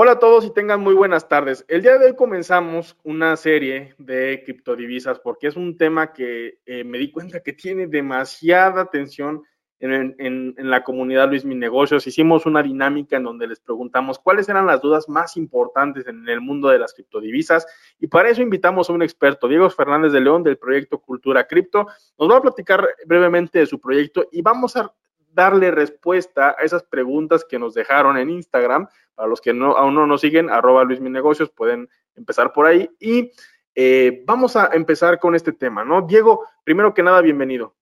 Hola a todos y tengan muy buenas tardes. El día de hoy comenzamos una serie de criptodivisas porque es un tema que eh, me di cuenta que tiene demasiada atención en, la comunidad Luis Mi Negocios. Hicimos una dinámica en donde les preguntamos cuáles eran las dudas más importantes en el mundo de las criptodivisas y para eso invitamos a un experto, Diego Fernández de León del proyecto Cultura Cripto. Nos va a platicar brevemente de su proyecto y vamos a darle respuesta a esas preguntas que nos dejaron en Instagram. Para los que no, aún no nos siguen, arroba Luis Mi Negocios, pueden empezar por ahí. Y eh, vamos a empezar con este tema, ¿no? Diego, primero que nada, bienvenido.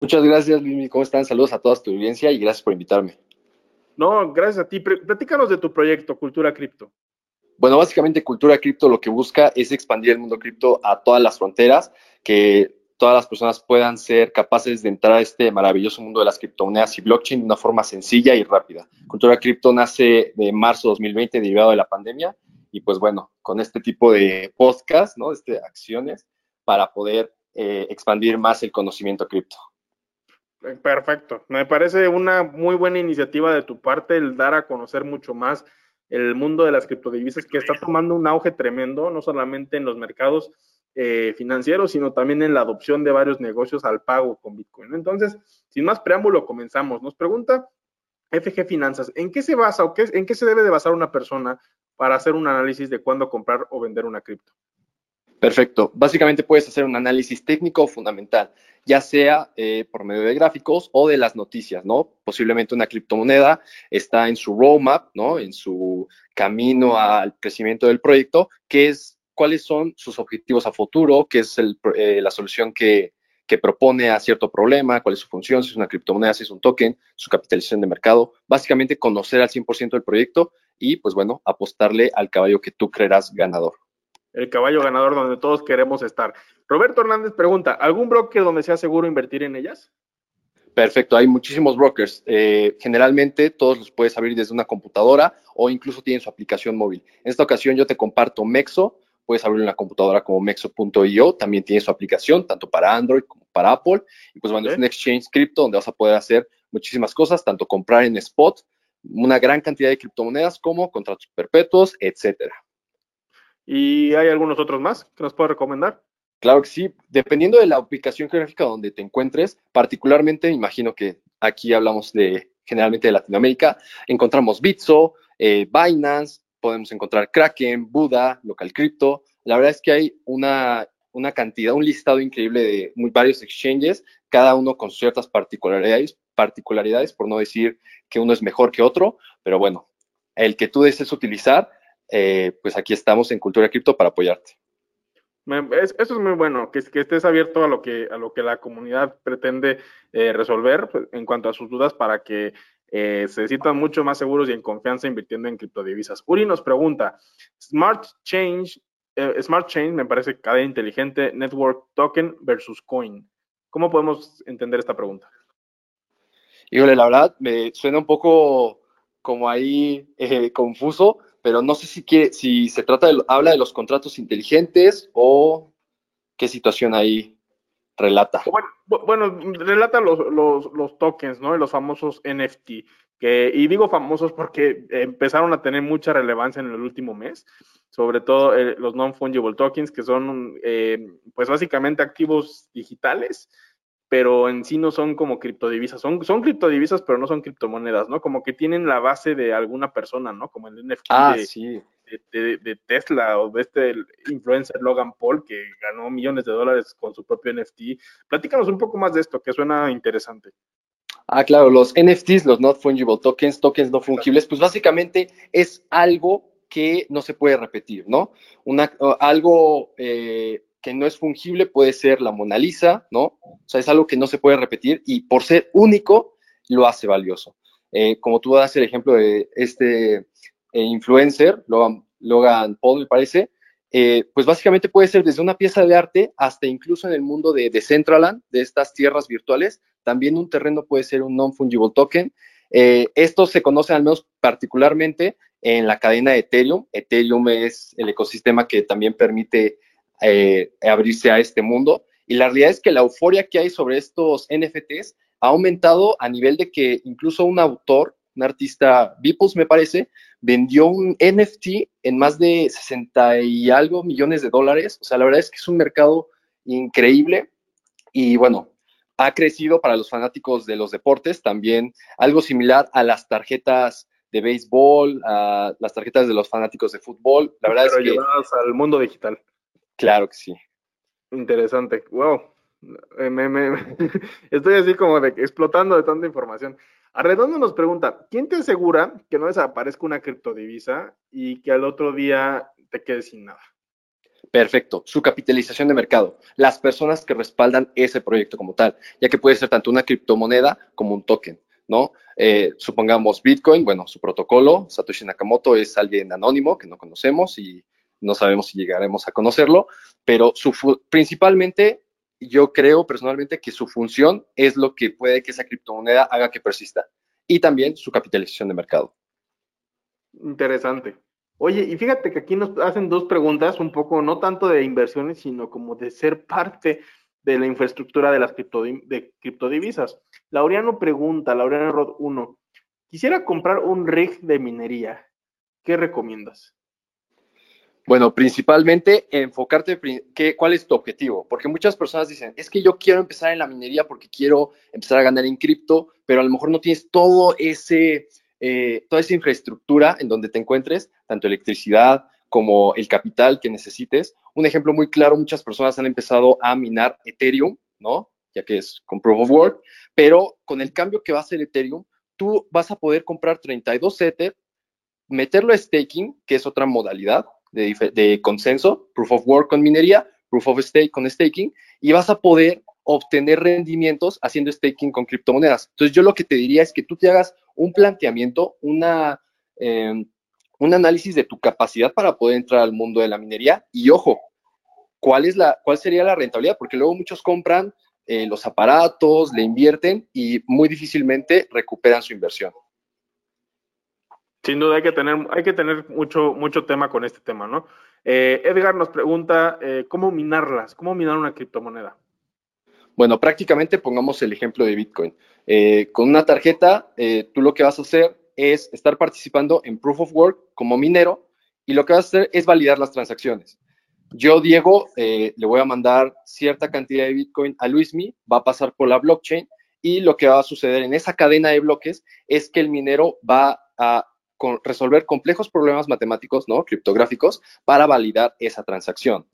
Muchas gracias, Luis. ¿Cómo están? Saludos a toda tu audiencia y gracias por invitarme. No, gracias a ti. Platícanos de tu proyecto, Cultura Cripto. Bueno, básicamente Cultura Cripto lo que busca es expandir el mundo cripto a todas las fronteras, que todas las personas puedan ser capaces de entrar a este maravilloso mundo de las criptomonedas y blockchain de una forma sencilla y rápida. Cultura Cripto nace de marzo de 2020 derivado de la pandemia y pues bueno, con este tipo de podcast, ¿no? Este, acciones para poder eh, expandir más el conocimiento cripto. Perfecto. Me parece una muy buena iniciativa de tu parte el dar a conocer mucho más el mundo de las criptodivisas que está tomando un auge tremendo, no solamente en los mercados eh, financiero, sino también en la adopción de varios negocios al pago con Bitcoin. Entonces, sin más preámbulo, comenzamos. Nos pregunta FG Finanzas, ¿en qué se basa o qué, en qué se debe de basar una persona para hacer un análisis de cuándo comprar o vender una cripto? Perfecto. Básicamente puedes hacer un análisis técnico fundamental, ya sea eh, por medio de gráficos o de las noticias, ¿no? Posiblemente una criptomoneda está en su roadmap, ¿no? En su camino al crecimiento del proyecto, que es cuáles son sus objetivos a futuro, qué es eh, la solución que, propone a cierto problema, cuál es su función, si es una criptomoneda, si es un token, su capitalización de mercado, básicamente conocer al 100% del proyecto y pues bueno, apostarle al caballo que tú creerás ganador. El caballo ganador donde todos queremos estar. Roberto Hernández pregunta, ¿algún broker donde sea seguro invertir en ellas? Perfecto, hay muchísimos brokers. Eh, generalmente todos los puedes abrir desde una computadora o incluso tienen su aplicación móvil. En esta ocasión yo te comparto Mexo, puedes abrir una computadora como mexo.io, también tiene su aplicación, tanto para Android como para Apple. Y pues bueno, es un exchange cripto donde vas a poder hacer muchísimas cosas, tanto comprar en spot, una gran cantidad de criptomonedas como contratos perpetuos, etcétera. ¿Y hay algunos otros más que nos puedes recomendar? Claro que sí, dependiendo de la aplicación geográfica donde te encuentres, particularmente, imagino que aquí hablamos de generalmente de Latinoamérica, encontramos Bitso, eh, Binance, podemos encontrar Kraken, Buda, Local Crypto. La verdad es que hay una, una cantidad, un listado increíble de varios exchanges, cada uno con ciertas particularidades, particularidades, por no decir que uno es mejor que otro, pero bueno, el que tú desees utilizar, eh, pues aquí estamos en Cultura Cripto para apoyarte. eso es muy bueno, que, que, estés abierto a lo que, a lo que la comunidad pretende eh, resolver pues, en cuanto a sus dudas para que eh, se sientan mucho más seguros y en confianza invirtiendo en criptodivisas. Uri nos pregunta, Smart Change, eh, Smart Chain me parece cadena inteligente, Network Token versus Coin. ¿Cómo podemos entender esta pregunta? Híjole, la verdad me suena un poco como ahí eh, confuso, pero no sé si, quiere, si se trata de, habla de los contratos inteligentes o qué situación ahí relata. Bueno, relata los, los, tokens, ¿no? Los famosos NFT. Que, y digo famosos porque empezaron a tener mucha relevancia en el último mes, sobre todo eh, los non-fungible tokens, que son, eh, pues básicamente activos digitales, pero en sí no son como criptodivisas, son, son criptodivisas, pero no son criptomonedas, ¿no? Como que tienen la base de alguna persona, ¿no? Como el NFT ah, sí de, Tesla o de este influencer Logan Paul que ganó millones de dólares con su propio NFT. Platícanos un poco más de esto, que suena interesante. Ah, claro, los NFTs, los Not Fungible Tokens, tokens no fungibles, pues básicamente es algo que no se puede repetir, ¿no? Una, algo eh, que no es fungible puede ser la Mona Lisa, ¿no? O sea, es algo que no se puede repetir y por ser único lo hace valioso. Eh, como tú das el ejemplo de este influencer, Logan, Paul me parece, eh, pues básicamente puede ser desde una pieza de arte hasta incluso en el mundo de, Decentraland, de estas tierras virtuales. También un terreno puede ser un non-fungible token. Eh, esto se conoce al menos particularmente en la cadena de Ethereum. Ethereum es el ecosistema que también permite eh, abrirse a este mundo. Y la realidad es que la euforia que hay sobre estos NFTs ha aumentado a nivel de que incluso un autor, un artista, Beeples me parece, vendió un NFT en más de 60 y algo millones de dólares. O sea, la verdad es que es un mercado increíble y bueno, ha crecido para los fanáticos de los deportes también algo similar a las tarjetas de béisbol, a las tarjetas de los fanáticos de fútbol. La verdad es que llevadas al mundo digital. Claro que sí. Interesante. Wow. Eh, estoy así como de explotando de tanta información. Arredondo nos pregunta, ¿quién te asegura que no desaparezca una criptodivisa y que al otro día te quedes sin nada? Perfecto. Su capitalización de mercado. Las personas que respaldan ese proyecto como tal, ya que puede ser tanto una criptomoneda como un token, ¿no? Eh, supongamos Bitcoin, bueno, su protocolo, Satoshi Nakamoto es alguien anónimo que no conocemos y no sabemos si llegaremos a conocerlo, pero su, principalmente yo creo personalmente que su función es lo que puede que esa criptomoneda haga que persista y también su capitalización de mercado. Interesante. Oye, y fíjate que aquí nos hacen dos preguntas, un poco no tanto de inversiones, sino como de ser parte de la infraestructura de las de criptodivisas. Laureano pregunta, Laureano Rod 1, quisiera comprar un rig de minería, ¿qué recomiendas? Bueno, principalmente enfocarte, qué, ¿cuál es tu objetivo? Porque muchas personas dicen, es que yo quiero empezar en la minería porque quiero empezar a ganar en cripto, pero a lo mejor no tienes todo ese, eh, toda esa infraestructura en donde te encuentres, tanto electricidad como el capital que necesites. Un ejemplo muy claro, muchas personas han empezado a minar Ethereum, ¿no? Ya que es con Proof of Work, pero con el cambio que va a hacer Ethereum, tú vas a poder comprar 32 Ether, meterlo a staking, que es otra modalidad, de, consenso, proof of work con minería, proof of stake con staking, y vas a poder obtener rendimientos haciendo staking con criptomonedas. Entonces yo lo que te diría es que tú te hagas un planteamiento, una, em, un análisis de tu capacidad para poder entrar al mundo de la minería y ojo, ¿cuál, es la, cuál sería la rentabilidad? Porque luego muchos compran eh, los aparatos, le invierten y muy difícilmente recuperan su inversión. Sin duda hay que tener, mucho tema con este tema, ¿no? Eh, Edgar nos pregunta, eh, ¿cómo minarlas? ¿Cómo minar una criptomoneda? Bueno, prácticamente pongamos el ejemplo de Bitcoin. Eh, con una tarjeta, tú lo que vas a hacer es estar participando en Proof of Work como minero y lo que vas a hacer es validar las transacciones. Yo, Diego, le voy a mandar cierta cantidad de Bitcoin a Luismi, va a pasar por la blockchain y lo que va a suceder en esa cadena de bloques es que el minero va a resolver complejos problemas matemáticos, ¿no? Criptográficos para validar esa transacción.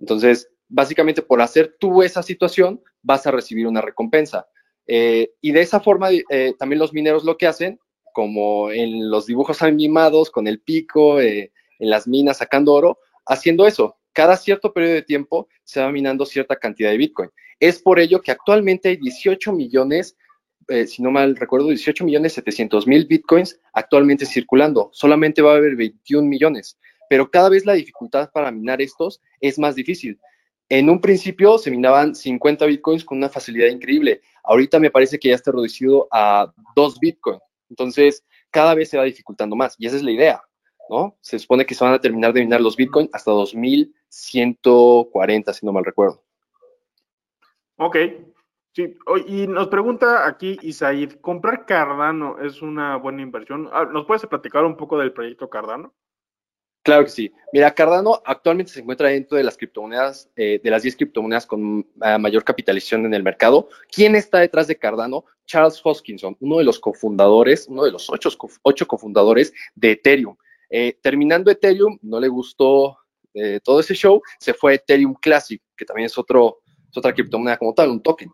Entonces, básicamente por hacer tú esa situación, vas a recibir una recompensa. Eh, y de esa forma, eh, también los mineros lo que hacen, como en los dibujos animados, con el pico, eh, en las minas sacando oro, haciendo eso. Cada cierto periodo de tiempo se va minando cierta cantidad de Bitcoin. Es por ello que actualmente hay 18 millones eh, si no mal recuerdo, 18 millones 700 mil bitcoins actualmente circulando. Solamente va a haber 21 millones. Pero cada vez la dificultad para minar estos es más difícil. En un principio se minaban 50 bitcoins con una facilidad increíble. Ahorita me parece que ya está reducido a 2 bitcoins. Entonces, cada vez se va dificultando más. Y esa es la idea, ¿no? Se supone que se van a terminar de minar los bitcoins hasta 2140, si no mal recuerdo. Ok, Sí, y nos pregunta aquí Isaid, ¿comprar Cardano es una buena inversión? Ah, ¿Nos puedes platicar un poco del proyecto Cardano? Claro que sí. Mira, Cardano actualmente se encuentra dentro de las criptomonedas, eh, de las 10 criptomonedas con eh, mayor capitalización en el mercado. ¿Quién está detrás de Cardano? Charles Hoskinson, uno de los cofundadores, uno de los ocho, ocho cofundadores de Ethereum. Eh, terminando Ethereum, no le gustó todo ese show, se fue a Ethereum Classic, que también es, otro, es otra criptomoneda como tal, un token.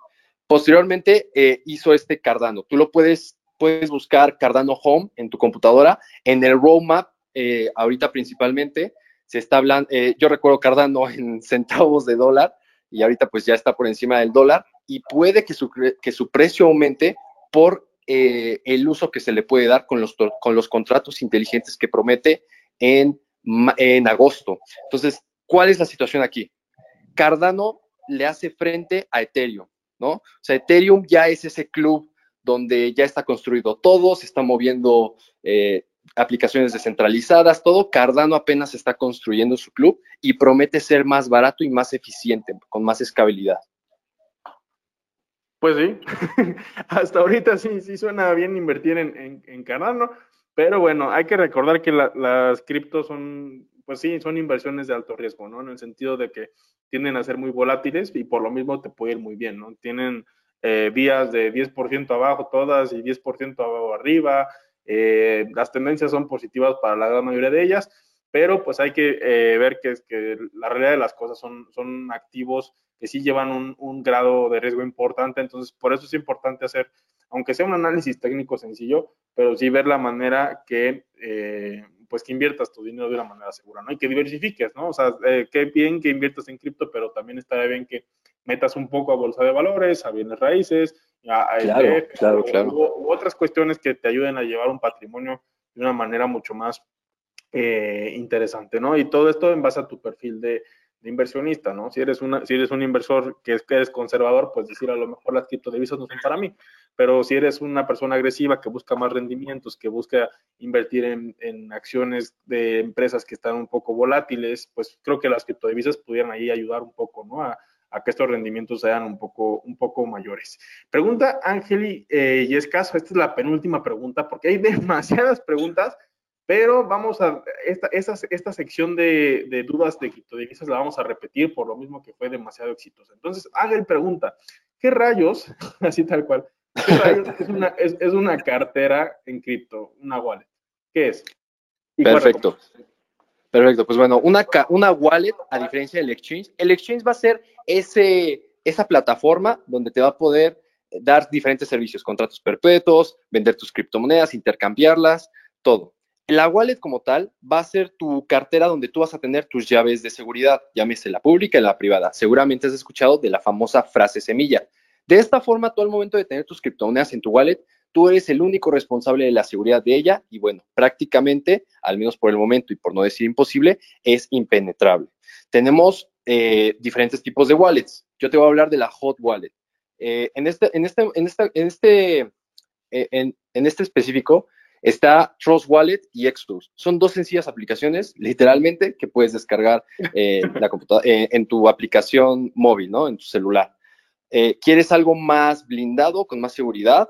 Posteriormente eh, hizo este Cardano. Tú lo puedes, puedes buscar Cardano Home en tu computadora. En el roadmap, eh, ahorita principalmente, se está hablando, eh, yo recuerdo Cardano en centavos de dólar y ahorita pues ya está por encima del dólar y puede que su, que su precio aumente por el uso que se le puede dar con los, con los contratos inteligentes que promete en, en agosto. Entonces, ¿Cuál es la situación aquí? Cardano le hace frente a Ethereum, ¿no? O sea, Ethereum ya es ese club donde ya está construido todo, se están moviendo eh, aplicaciones descentralizadas, todo. Cardano apenas está construyendo su club y promete ser más barato y más eficiente, con más escalabilidad. Pues sí, hasta ahorita sí, sí suena bien invertir en, Cardano, pero bueno, hay que recordar que las criptos son, pues sí, son inversiones de alto riesgo, ¿no? En el sentido de que tienden a ser muy volátiles y por lo mismo te puede ir muy bien, ¿no? Tienen eh, vías de 10% abajo todas y 10% abajo arriba, eh, las tendencias son positivas para la gran mayoría de ellas, pero pues hay que eh, ver que, que la realidad de las cosas son, son activos que sí llevan un, grado de riesgo importante, entonces por eso es importante hacer, aunque sea un análisis técnico sencillo, pero sí ver la manera que, eh, pues que inviertas tu dinero de una manera segura, ¿no? Y que diversifiques, ¿no? O sea, eh, qué bien que inviertas en cripto, pero también está bien que metas un poco a bolsa de valores, a bienes raíces, a, claro, claro, U, otras cuestiones que te ayuden a llevar un patrimonio de una manera mucho más eh, interesante, ¿no? Y todo esto en base a tu perfil de, de inversionista, ¿no? Si eres, una, si eres un inversor que, es, eres conservador, pues decir a lo mejor las criptodivisas no son para mí, pero si eres una persona agresiva que busca más rendimientos, que busca invertir en, acciones de empresas que están un poco volátiles, pues creo que las criptodivisas pudieran ahí ayudar un poco, ¿no? A, que estos rendimientos sean un poco, un poco mayores. Pregunta Ángeli eh, y escaso, esta es la penúltima pregunta, porque hay demasiadas preguntas pero vamos a, esta, esta, sección de, dudas de criptodivisas la vamos a repetir por lo mismo que fue demasiado exitosa. Entonces, Ángel pregunta, ¿qué rayos, así tal cual, qué rayos es una, es, una cartera en cripto, una wallet? ¿Qué es? Perfecto. Perfecto, pues bueno, una, una wallet, a diferencia del exchange, el exchange va a ser ese, esa plataforma donde te va a poder dar diferentes servicios, contratos perpetuos, vender tus criptomonedas, intercambiarlas, todo. La wallet como tal va a ser tu cartera donde tú vas a tener tus llaves de seguridad, llámese la pública y la privada. Seguramente has escuchado de la famosa frase semilla. De esta forma, tú al momento de tener tus criptomonedas en tu wallet, tú eres el único responsable de la seguridad de ella y bueno, prácticamente, al menos por el momento y por no decir imposible, es impenetrable. Tenemos eh, diferentes tipos de wallets. Yo te voy a hablar de la hot wallet. Eh, en, este, en, este, en, en, este, eh, en este específico, Está Trust Wallet y Exodus. Son dos sencillas aplicaciones, literalmente, que puedes descargar eh, la eh, en tu aplicación móvil, ¿no? En tu celular. Eh, ¿Quieres algo más blindado, con más seguridad?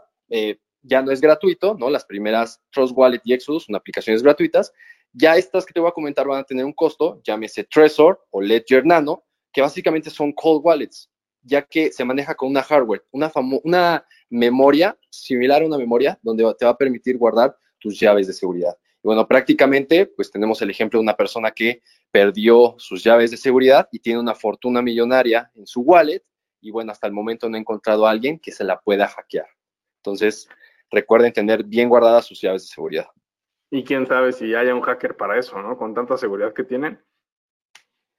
ya no es gratuito, ¿no? Las primeras Trust Wallet y Exodus son aplicaciones gratuitas. Ya estas que te voy a comentar van a tener un costo, llámese Trezor o Ledger Nano, que básicamente son cold wallets, ya que se maneja con una hardware, una, una memoria similar a una memoria donde te va a permitir guardar tus llaves de seguridad. Y bueno, prácticamente, pues tenemos el ejemplo de una persona que perdió sus llaves de seguridad y tiene una fortuna millonaria en su wallet y bueno, hasta el momento no he encontrado a alguien que se la pueda hackear. Entonces, recuerden tener bien guardadas sus llaves de seguridad. Y quién sabe si haya un hacker para eso, ¿no? Con tanta seguridad que tienen.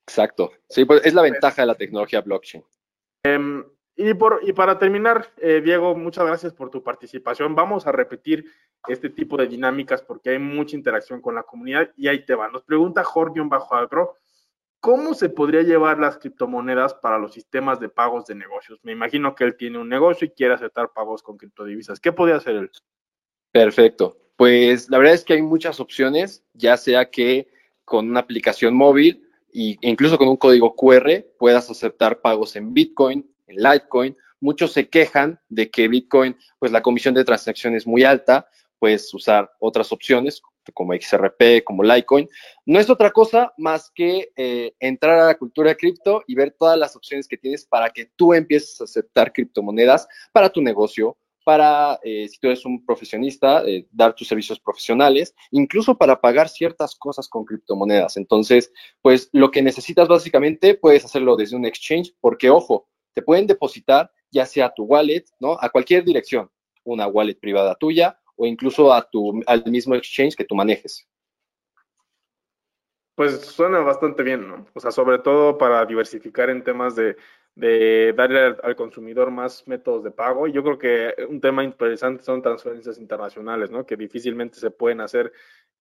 Exacto. Sí, pues es la ventaja de la tecnología blockchain. Em, y, por, y para terminar, eh, Diego, muchas gracias por tu participación. Vamos a repetir este tipo de dinámicas porque hay mucha interacción con la comunidad y ahí te va. Nos pregunta Jorge Bajo Agro, ¿cómo se podría llevar las criptomonedas para los sistemas de pagos de negocios? Me imagino que él tiene un negocio y quiere aceptar pagos con criptodivisas. ¿Qué podría hacer él? Perfecto. Pues la verdad es que hay muchas opciones, ya sea que con una aplicación móvil e incluso con un código QR puedas aceptar pagos en Bitcoin, en Litecoin. Muchos se quejan de que Bitcoin, pues la comisión de transacción es muy alta, puedes usar otras opciones como XRP, como Litecoin. No es otra cosa más que eh, entrar a la cultura de cripto y ver todas las opciones que tienes para que tú empieces a aceptar criptomonedas para tu negocio, para, eh, si tú eres un profesionista, eh, dar tus servicios profesionales, incluso para pagar ciertas cosas con criptomonedas. Entonces, pues lo que necesitas básicamente puedes hacerlo desde un exchange, porque ojo, te pueden depositar ya sea a tu wallet, ¿no? A cualquier dirección, una wallet privada tuya o incluso a tu, al mismo exchange que tú manejes. Pues suena bastante bien, ¿no? O sea, sobre todo para diversificar en temas de, de darle al, consumidor más métodos de pago. Y yo creo que un tema interesante son transferencias internacionales, ¿no? Que difícilmente se pueden hacer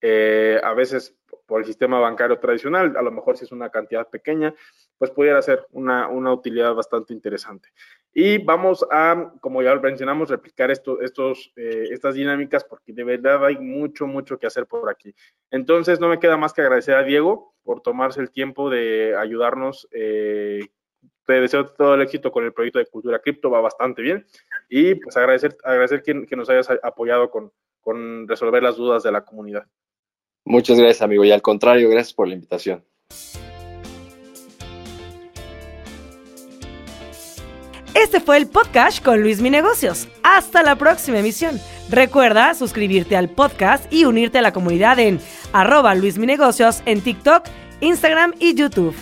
eh, a veces por el sistema bancario tradicional, a lo mejor si es una cantidad pequeña, pues pudiera ser una, una utilidad bastante interesante. Y vamos a, como ya mencionamos, replicar esto, estos, eh, estas dinámicas porque de verdad hay mucho, mucho que hacer por aquí. Entonces, no me queda más que agradecer a Diego por tomarse el tiempo de ayudarnos. Eh, te deseo todo el éxito con el proyecto de Cultura Cripto, va bastante bien. Y pues agradecer, agradecer que, que nos hayas apoyado con, con resolver las dudas de la comunidad. Muchas gracias, amigo. Y al contrario, gracias por la invitación. Este fue el podcast con Luis Mi Negocios. Hasta la próxima emisión. Recuerda suscribirte al podcast y unirte a la comunidad en arroba Luis Mi Negocios en TikTok, Instagram y YouTube.